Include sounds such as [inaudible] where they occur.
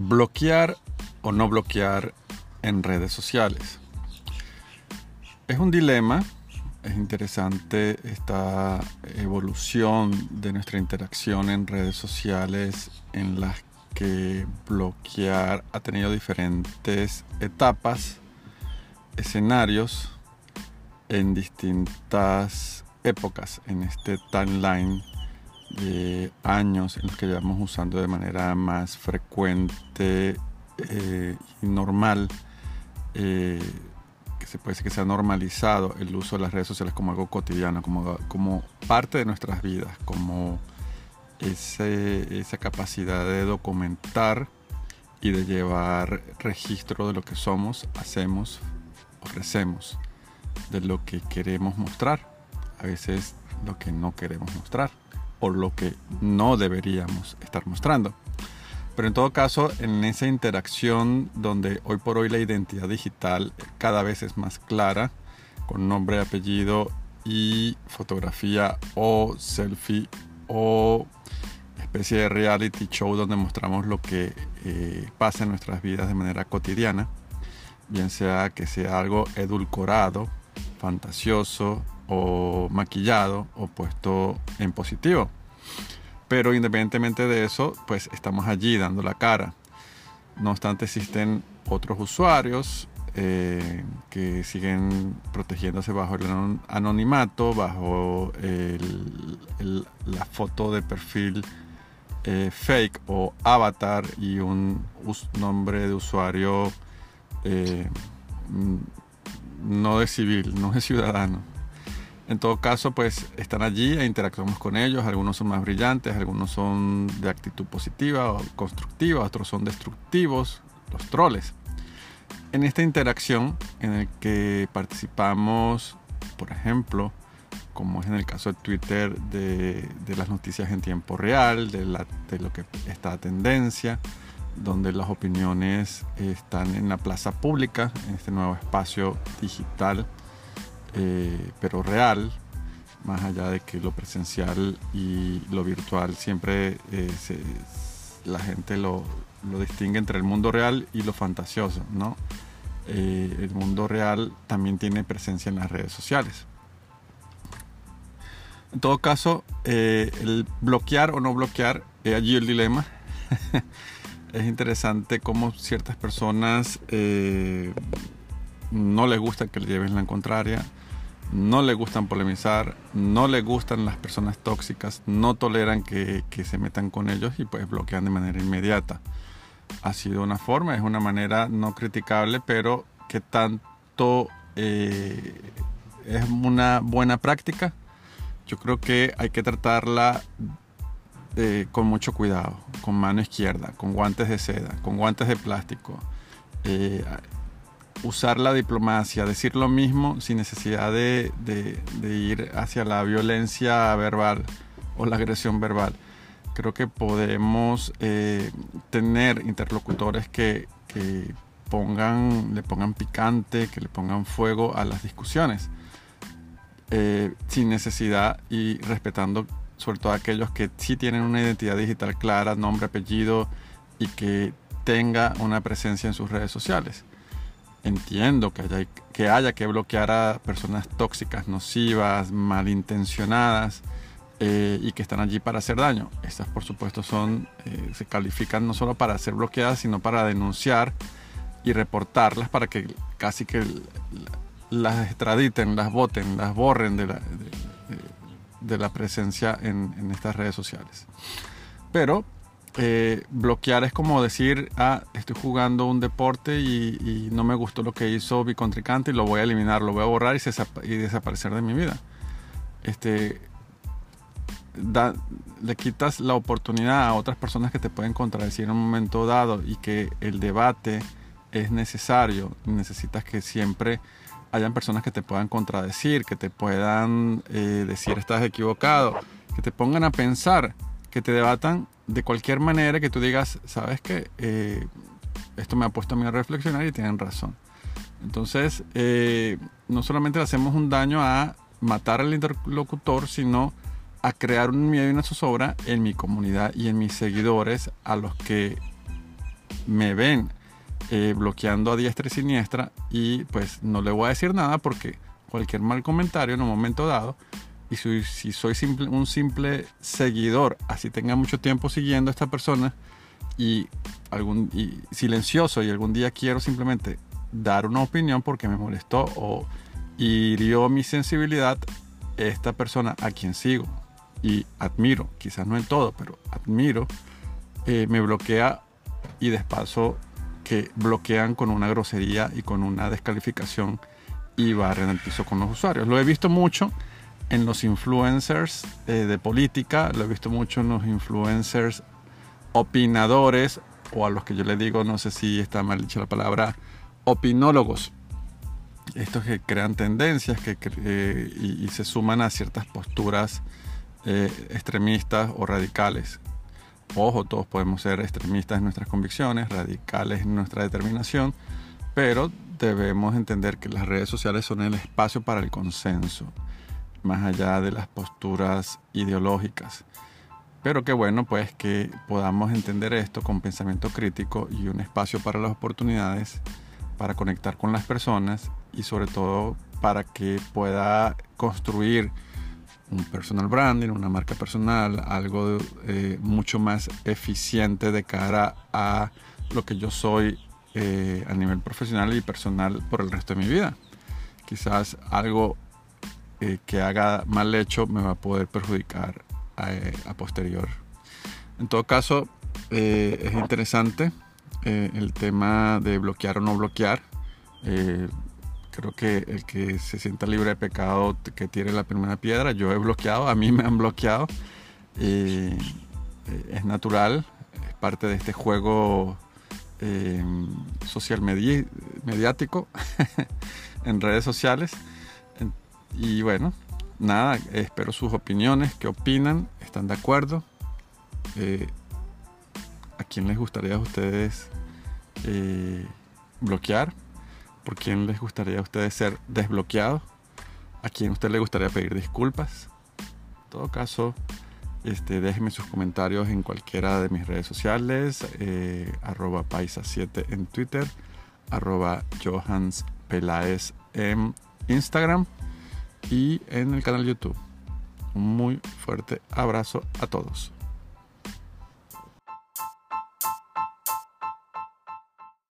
bloquear o no bloquear en redes sociales. Es un dilema, es interesante esta evolución de nuestra interacción en redes sociales en las que bloquear ha tenido diferentes etapas, escenarios en distintas épocas en este timeline de años en los que llevamos usando de manera más frecuente eh, y normal, eh, que se puede decir que se ha normalizado el uso de las redes sociales como algo cotidiano, como, como parte de nuestras vidas, como ese, esa capacidad de documentar y de llevar registro de lo que somos, hacemos, ofrecemos, de lo que queremos mostrar, a veces lo que no queremos mostrar o lo que no deberíamos estar mostrando. Pero en todo caso, en esa interacción donde hoy por hoy la identidad digital cada vez es más clara, con nombre, apellido y fotografía o selfie o especie de reality show donde mostramos lo que eh, pasa en nuestras vidas de manera cotidiana, bien sea que sea algo edulcorado, fantasioso, o maquillado o puesto en positivo. Pero independientemente de eso, pues estamos allí dando la cara. No obstante, existen otros usuarios eh, que siguen protegiéndose bajo el anonimato, bajo la foto de perfil eh, fake o avatar y un nombre de usuario eh, no de civil, no de ciudadano. En todo caso, pues están allí e interactuamos con ellos. Algunos son más brillantes, algunos son de actitud positiva o constructiva, otros son destructivos, los troles. En esta interacción en el que participamos, por ejemplo, como es en el caso de Twitter, de, las noticias en tiempo real, de, de lo que está a tendencia, donde las opiniones están en la plaza pública, en este nuevo espacio digital eh, pero real, más allá de que lo presencial y lo virtual siempre eh, la gente lo, distingue entre el mundo real y lo fantasioso, ¿no? Eh, el mundo real también tiene presencia en las redes sociales. En todo caso, el bloquear o no bloquear, es allí el dilema. [laughs] es interesante cómo ciertas personas no les gusta que le lleven la contraria no le gustan polemizar, no le gustan las personas tóxicas, no toleran que, se metan con ellos y pues bloquean de manera inmediata. Ha sido una forma, es una manera no criticable, pero que tanto eh, es una buena práctica. Yo creo que hay que tratarla eh, con mucho cuidado, con mano izquierda, con guantes de seda, con guantes de plástico. Eh, usar la diplomacia, decir lo mismo sin necesidad de, ir hacia la violencia verbal o la agresión verbal. Creo que podemos eh, tener interlocutores que, pongan, le pongan picante, que le pongan fuego a las discusiones, sin necesidad y respetando sobre todo aquellos que sí tienen una identidad digital clara, nombre, apellido y que tenga una presencia en sus redes sociales entiendo que haya, que haya que bloquear a personas tóxicas, nocivas, malintencionadas eh, y que están allí para hacer daño. Estas, por supuesto, son, eh, se califican no solo para ser bloqueadas, sino para denunciar y reportarlas para que casi que las extraditen, las voten, las borren de la, de, la presencia en, estas redes sociales. Pero eh, bloquear es como decir, ah, estoy jugando un deporte y, no me gustó lo que hizo mi contrincante y lo voy a eliminar, lo voy a borrar y, desaparecer de mi vida. Este, le quitas la oportunidad a otras personas que te pueden contradecir en un momento dado y que el debate es necesario. Necesitas que siempre hayan personas que te puedan contradecir, que te puedan eh, decir estás equivocado, que te pongan a pensar, que te debatan de cualquier manera que tú digas, sabes que eh, esto me ha puesto a mí a reflexionar y tienen razón. Entonces, eh, no solamente hacemos un daño a matar al interlocutor, sino a crear un miedo y una zozobra en mi comunidad y en mis seguidores, a los que me ven eh, bloqueando a diestra y siniestra y pues no le voy a decir nada porque cualquier mal comentario en un momento dado y si, soy un simple seguidor, así tenga mucho tiempo siguiendo a esta persona y, algún, silencioso y algún día quiero simplemente dar una opinión porque me molestó o hirió mi sensibilidad, esta persona a quien sigo y admiro, quizás no en todo, pero admiro, eh, me bloquea y despaso que bloquean con una grosería y con una descalificación y barren el piso con los usuarios. Lo he visto mucho en los influencers eh, de política, lo he visto mucho en los influencers opinadores, o a los que yo le digo, no sé si está mal dicha la palabra, opinólogos. Estos que crean tendencias que, eh, y, se suman a ciertas posturas eh, extremistas o radicales. Ojo, todos podemos ser extremistas en nuestras convicciones, radicales en nuestra determinación, pero debemos entender que las redes sociales son el espacio para el consenso más allá de las posturas ideológicas. Pero qué bueno pues que podamos entender esto con pensamiento crítico y un espacio para las oportunidades, para conectar con las personas y sobre todo para que pueda construir un personal branding, una marca personal, algo eh, mucho más eficiente de cara a lo que yo soy eh, a nivel profesional y personal por el resto de mi vida. Quizás algo eh, que haga mal hecho me va a poder perjudicar a, posterior. En todo caso, es interesante el tema de bloquear o no bloquear. Creo que el que se sienta libre de pecado que tire la primera piedra, yo he bloqueado, a mí me han bloqueado. es natural, es parte de este juego social mediático [laughs] en redes sociales. Y bueno, nada, espero sus opiniones, qué opinan, están de acuerdo. Eh, ¿A quién les gustaría a ustedes eh, bloquear? ¿Por quién les gustaría a ustedes ser desbloqueados? ¿A quién usted le gustaría pedir disculpas? En todo caso, este, déjenme sus comentarios en cualquiera de mis redes sociales, eh, arroba paisa7 en Twitter, arroba Johans en Instagram y en el canal YouTube. Un muy fuerte abrazo a todos.